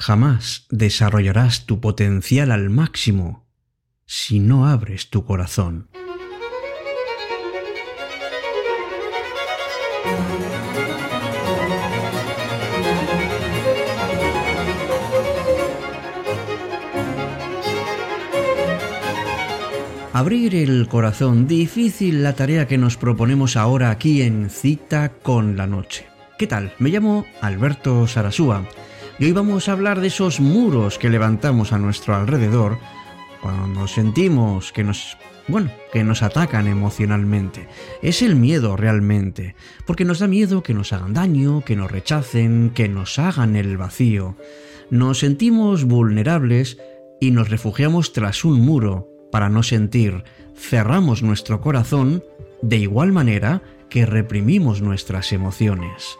Jamás desarrollarás tu potencial al máximo si no abres tu corazón. Abrir el corazón, difícil la tarea que nos proponemos ahora aquí en Cita con la Noche. ¿Qué tal? Me llamo Alberto Sarasúa y hoy vamos a hablar de esos muros que levantamos a nuestro alrededor cuando sentimos que nos bueno, que nos atacan emocionalmente. Es el miedo realmente, porque nos da miedo que nos hagan daño, que nos rechacen, que nos hagan el vacío. Nos sentimos vulnerables y nos refugiamos tras un muro para no sentir. Cerramos nuestro corazón de igual manera que reprimimos nuestras emociones.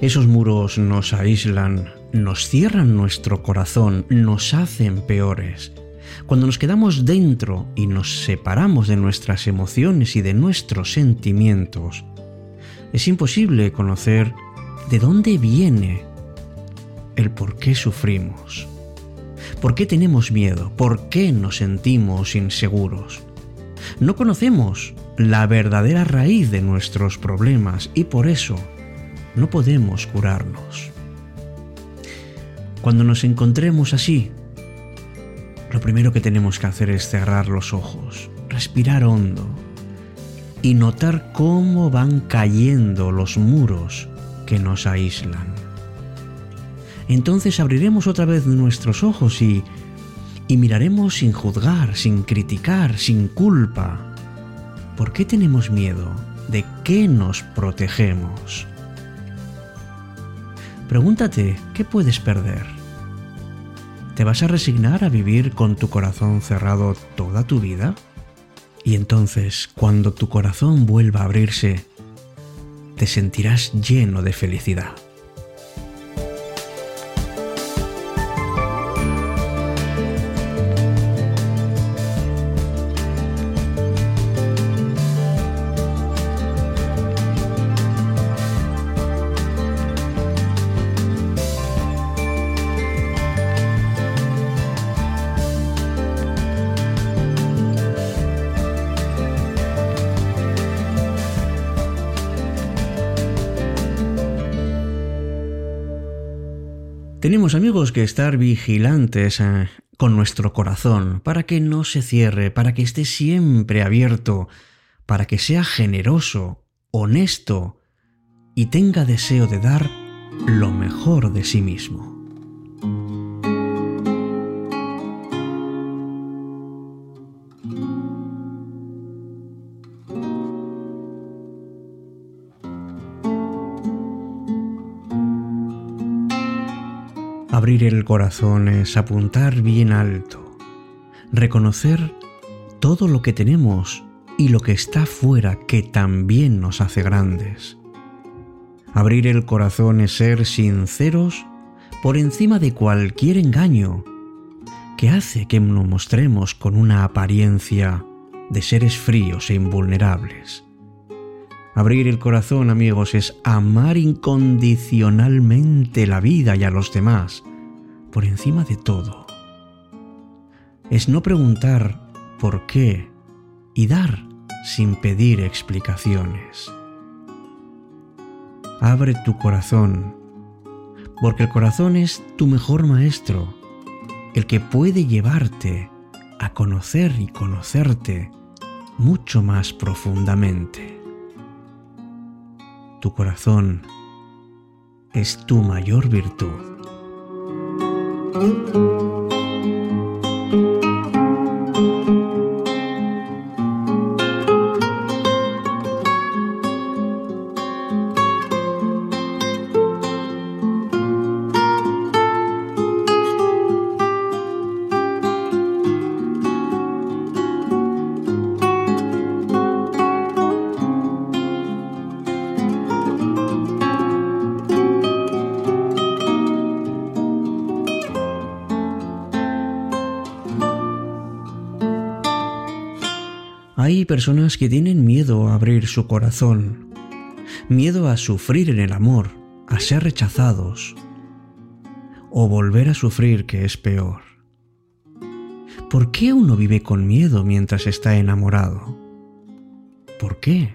Esos muros nos aíslan, nos cierran nuestro corazón, nos hacen peores. Cuando nos quedamos dentro y nos separamos de nuestras emociones y de nuestros sentimientos, es imposible conocer de dónde viene el por qué sufrimos, por qué tenemos miedo, por qué nos sentimos inseguros. No conocemos la verdadera raíz de nuestros problemas y por eso no podemos curarnos. Cuando nos encontremos así, lo primero que tenemos que hacer es cerrar los ojos, respirar hondo y notar cómo van cayendo los muros que nos aíslan. Entonces abriremos otra vez nuestros ojos y, y miraremos sin juzgar, sin criticar, sin culpa. ¿Por qué tenemos miedo? ¿De qué nos protegemos? Pregúntate, ¿qué puedes perder? ¿Te vas a resignar a vivir con tu corazón cerrado toda tu vida? Y entonces, cuando tu corazón vuelva a abrirse, te sentirás lleno de felicidad. Tenemos amigos que estar vigilantes eh, con nuestro corazón para que no se cierre, para que esté siempre abierto, para que sea generoso, honesto y tenga deseo de dar lo mejor de sí mismo. Abrir el corazón es apuntar bien alto, reconocer todo lo que tenemos y lo que está fuera que también nos hace grandes. Abrir el corazón es ser sinceros por encima de cualquier engaño que hace que nos mostremos con una apariencia de seres fríos e invulnerables. Abrir el corazón, amigos, es amar incondicionalmente la vida y a los demás, por encima de todo. Es no preguntar por qué y dar sin pedir explicaciones. Abre tu corazón, porque el corazón es tu mejor maestro, el que puede llevarte a conocer y conocerte mucho más profundamente. Tu corazón es tu mayor virtud. Música personas que tienen miedo a abrir su corazón, miedo a sufrir en el amor, a ser rechazados o volver a sufrir que es peor. ¿Por qué uno vive con miedo mientras está enamorado? ¿Por qué?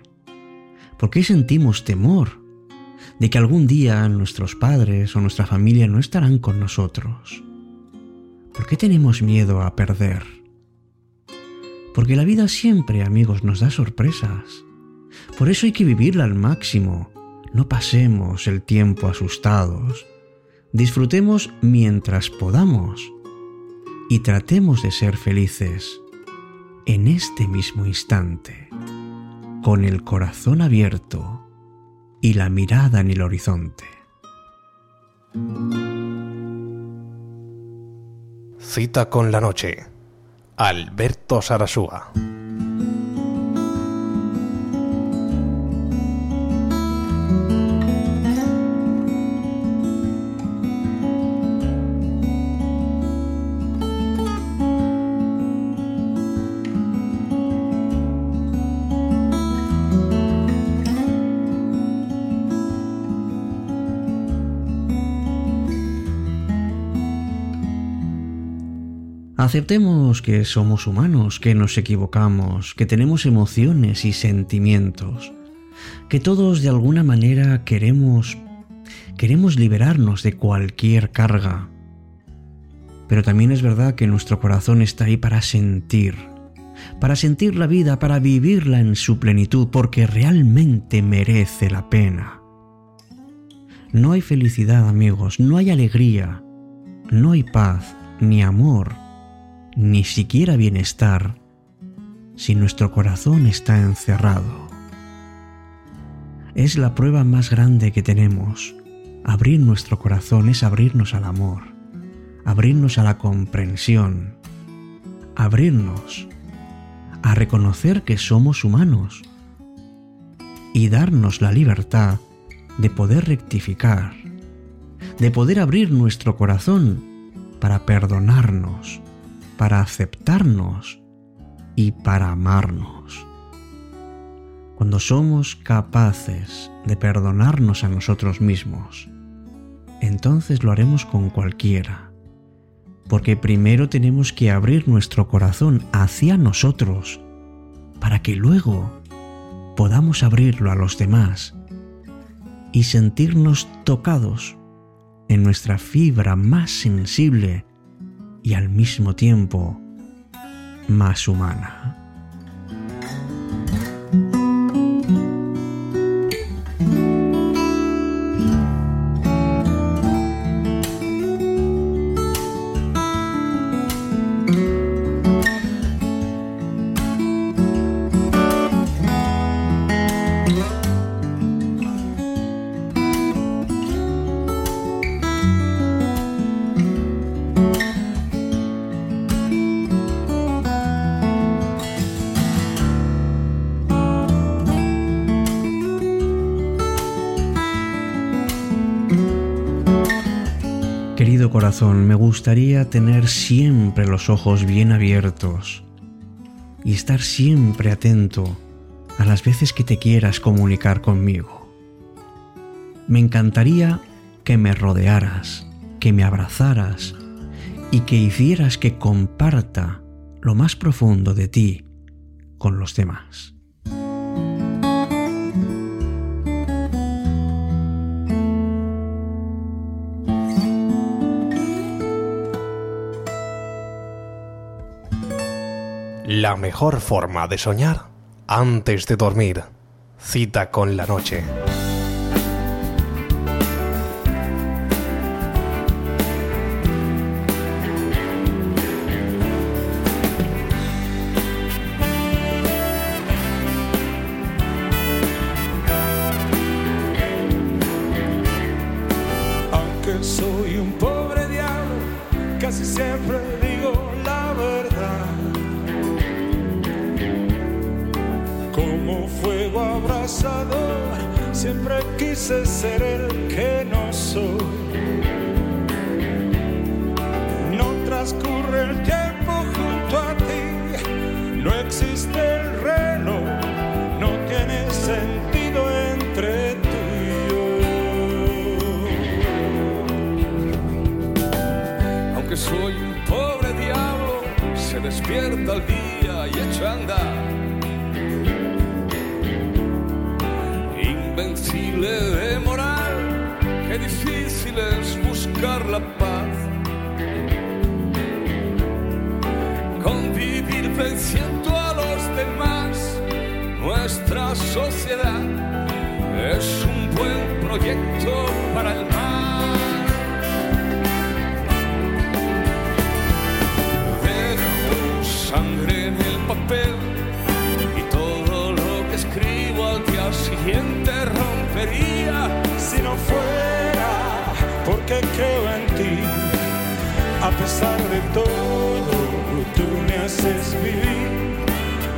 ¿Por qué sentimos temor de que algún día nuestros padres o nuestra familia no estarán con nosotros? ¿Por qué tenemos miedo a perder? Porque la vida siempre, amigos, nos da sorpresas. Por eso hay que vivirla al máximo. No pasemos el tiempo asustados. Disfrutemos mientras podamos y tratemos de ser felices en este mismo instante, con el corazón abierto y la mirada en el horizonte. Cita con la noche. Alberto Sarasúa. Aceptemos que somos humanos, que nos equivocamos, que tenemos emociones y sentimientos, que todos de alguna manera queremos queremos liberarnos de cualquier carga. Pero también es verdad que nuestro corazón está ahí para sentir, para sentir la vida, para vivirla en su plenitud, porque realmente merece la pena. No hay felicidad, amigos, no hay alegría, no hay paz ni amor ni siquiera bienestar si nuestro corazón está encerrado. Es la prueba más grande que tenemos. Abrir nuestro corazón es abrirnos al amor, abrirnos a la comprensión, abrirnos a reconocer que somos humanos y darnos la libertad de poder rectificar, de poder abrir nuestro corazón para perdonarnos, para aceptarnos y para amarnos. Cuando somos capaces de perdonarnos a nosotros mismos, entonces lo haremos con cualquiera, porque primero tenemos que abrir nuestro corazón hacia nosotros, para que luego podamos abrirlo a los demás y sentirnos tocados en nuestra fibra más sensible y al mismo tiempo más humana. Corazón, me gustaría tener siempre los ojos bien abiertos y estar siempre atento a las veces que te quieras comunicar conmigo. Me encantaría que me rodearas, que me abrazaras y que hicieras que comparta lo más profundo de ti con los demás. La mejor forma de soñar antes de dormir. Cita con la noche. Aunque soy un pobre diablo, casi siempre ser el que no soy. No transcurre el tiempo junto a ti, no existe el reloj, no tiene sentido entre tú y yo. Aunque soy un pobre diablo, se despierta el día y echa a andar buscar la paz. Convivir venciendo a los demás, nuestra sociedad es un buen proyecto para el mar. Dejo sangre en el papel y todo lo que escribo al día siguiente rompería creo en ti. A pesar de todo, tú me haces vivir,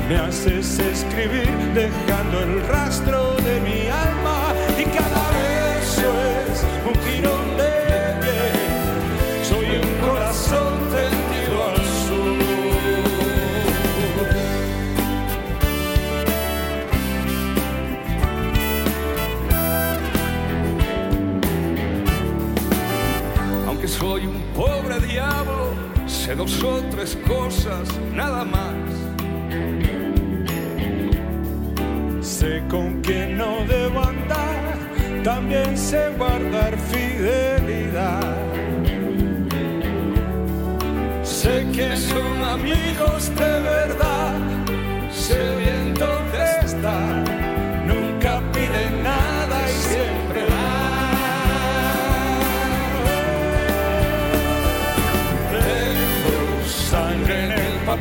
me haces escribir, dejando el rastro de mi alma cosas, nada más. Sé con quién no debo andar, también sé guardar fidelidad. Sé que son amigos de verdad, sé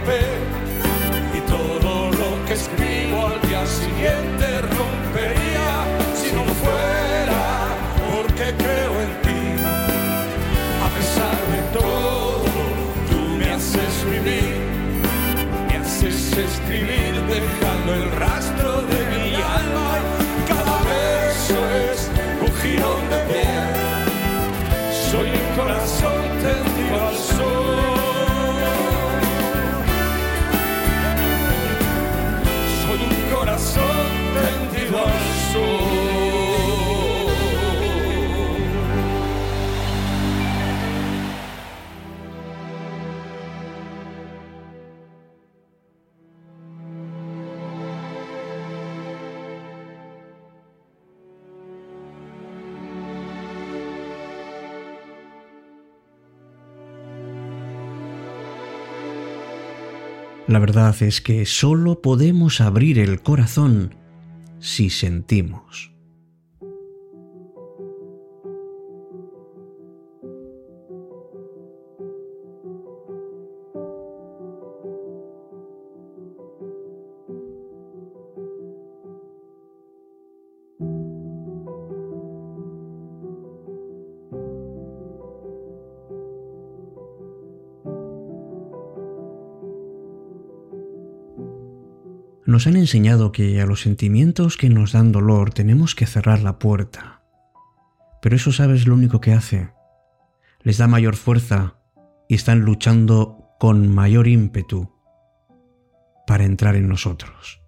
y todo lo que escribo al día siguiente rompería si no fuera porque creo en ti. A pesar de todo, tú me haces vivir, me haces escribir dejando el rastro La verdad es que solo podemos abrir el corazón si sentimos. Nos han enseñado que a los sentimientos que nos dan dolor tenemos que cerrar la puerta. Pero eso sabes lo único que hace. Les da mayor fuerza y están luchando con mayor ímpetu para entrar en nosotros.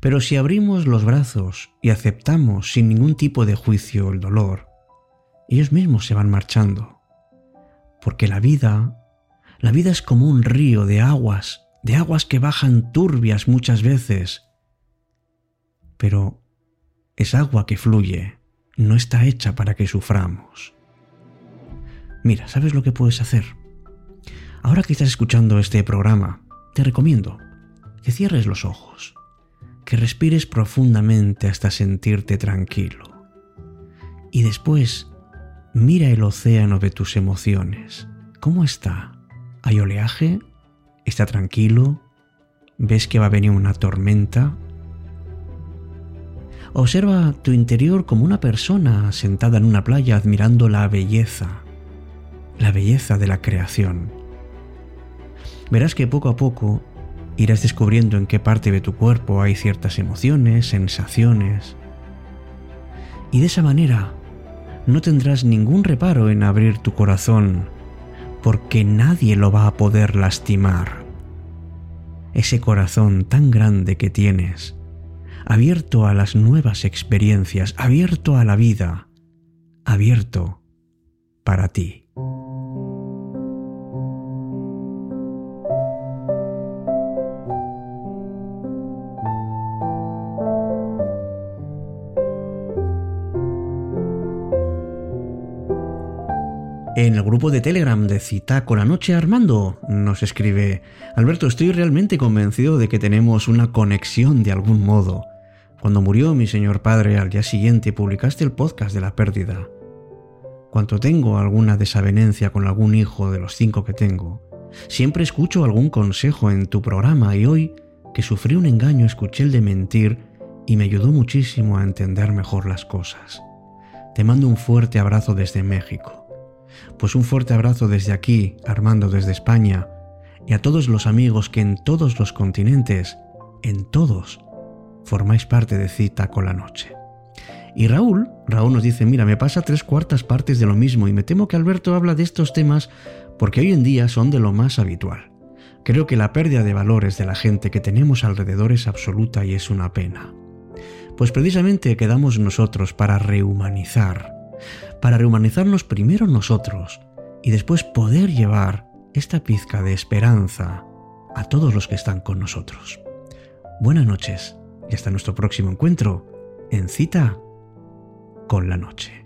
Pero si abrimos los brazos y aceptamos sin ningún tipo de juicio el dolor, ellos mismos se van marchando. Porque la vida, la vida es como un río de aguas de aguas que bajan turbias muchas veces. Pero es agua que fluye, no está hecha para que suframos. Mira, ¿sabes lo que puedes hacer? Ahora que estás escuchando este programa, te recomiendo que cierres los ojos, que respires profundamente hasta sentirte tranquilo. Y después, mira el océano de tus emociones. ¿Cómo está? ¿Hay oleaje? Está tranquilo, ves que va a venir una tormenta. Observa tu interior como una persona sentada en una playa admirando la belleza, la belleza de la creación. Verás que poco a poco irás descubriendo en qué parte de tu cuerpo hay ciertas emociones, sensaciones. Y de esa manera no tendrás ningún reparo en abrir tu corazón porque nadie lo va a poder lastimar. Ese corazón tan grande que tienes, abierto a las nuevas experiencias, abierto a la vida, abierto para ti. En el grupo de Telegram de Cita con la Noche Armando nos escribe, Alberto, estoy realmente convencido de que tenemos una conexión de algún modo. Cuando murió mi señor padre al día siguiente publicaste el podcast de la pérdida. Cuando tengo alguna desavenencia con algún hijo de los cinco que tengo, siempre escucho algún consejo en tu programa y hoy, que sufrí un engaño, escuché el de mentir y me ayudó muchísimo a entender mejor las cosas. Te mando un fuerte abrazo desde México. Pues un fuerte abrazo desde aquí, Armando desde España, y a todos los amigos que en todos los continentes, en todos, formáis parte de Cita con la Noche. Y Raúl, Raúl nos dice, mira, me pasa tres cuartas partes de lo mismo y me temo que Alberto habla de estos temas porque hoy en día son de lo más habitual. Creo que la pérdida de valores de la gente que tenemos alrededor es absoluta y es una pena. Pues precisamente quedamos nosotros para rehumanizar, para rehumanizarnos primero nosotros y después poder llevar esta pizca de esperanza a todos los que están con nosotros. Buenas noches y hasta nuestro próximo encuentro en cita con la noche.